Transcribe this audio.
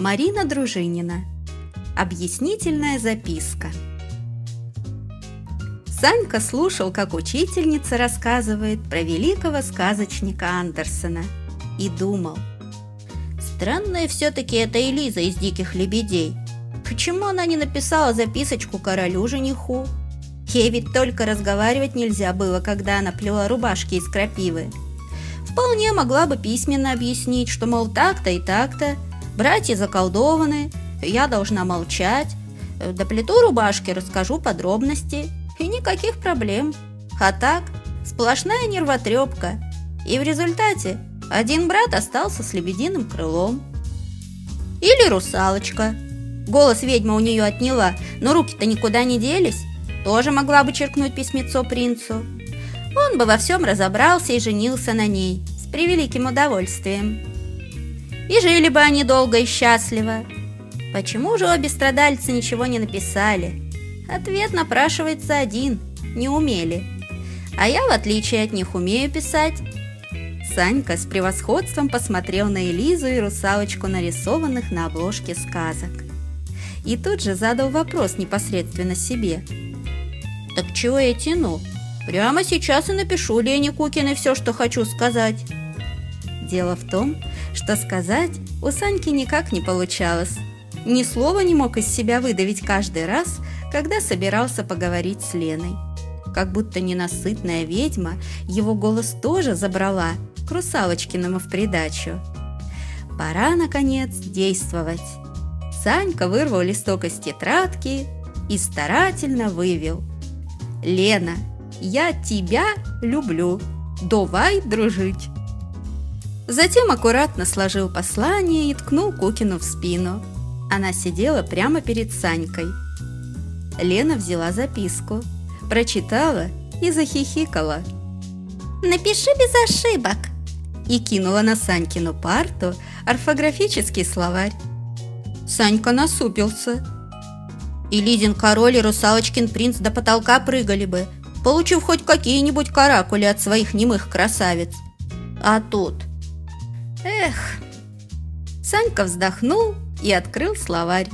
Марина Дружинина. Объяснительная записка. Санька слушал, как учительница рассказывает про великого сказочника Андерсона и думал. Странная все-таки эта Элиза из «Диких лебедей». Почему она не написала записочку королю-жениху? Ей ведь только разговаривать нельзя было, когда она плела рубашки из крапивы. Вполне могла бы письменно объяснить, что, мол, так-то и так-то, братья заколдованы, я должна молчать, доплету рубашки, расскажу подробности, и никаких проблем. А так, сплошная нервотрепка. И в результате один брат остался с лебединым крылом. Или русалочка. Голос ведьма у нее отняла, но руки-то никуда не делись. Тоже могла бы черкнуть письмецо принцу. Он бы во всем разобрался и женился на ней с превеликим удовольствием. И жили бы они долго и счастливо. Почему же обе страдальцы ничего не написали? Ответ напрашивается один – не умели. А я, в отличие от них, умею писать. Санька с превосходством посмотрел на Элизу и русалочку, нарисованных на обложке сказок. И тут же задал вопрос непосредственно себе. «Так чего я тяну? Прямо сейчас и напишу Лене Кукиной все, что хочу сказать». Дело в том, что сказать у Саньки никак не получалось. Ни слова не мог из себя выдавить каждый раз, когда собирался поговорить с Леной. Как будто ненасытная ведьма его голос тоже забрала к русалочкиному в придачу. Пора, наконец, действовать. Санька вырвал листок из тетрадки и старательно вывел. «Лена, я тебя люблю. Давай дружить!» Затем аккуратно сложил послание и ткнул Кукину в спину. Она сидела прямо перед Санькой. Лена взяла записку, прочитала и захихикала. «Напиши без ошибок!» и кинула на Санькину парту орфографический словарь. Санька насупился. И Лизин король и русалочкин принц до потолка прыгали бы, получив хоть какие-нибудь каракули от своих немых красавиц. А тут... Эх... Санька вздохнул и открыл словарь.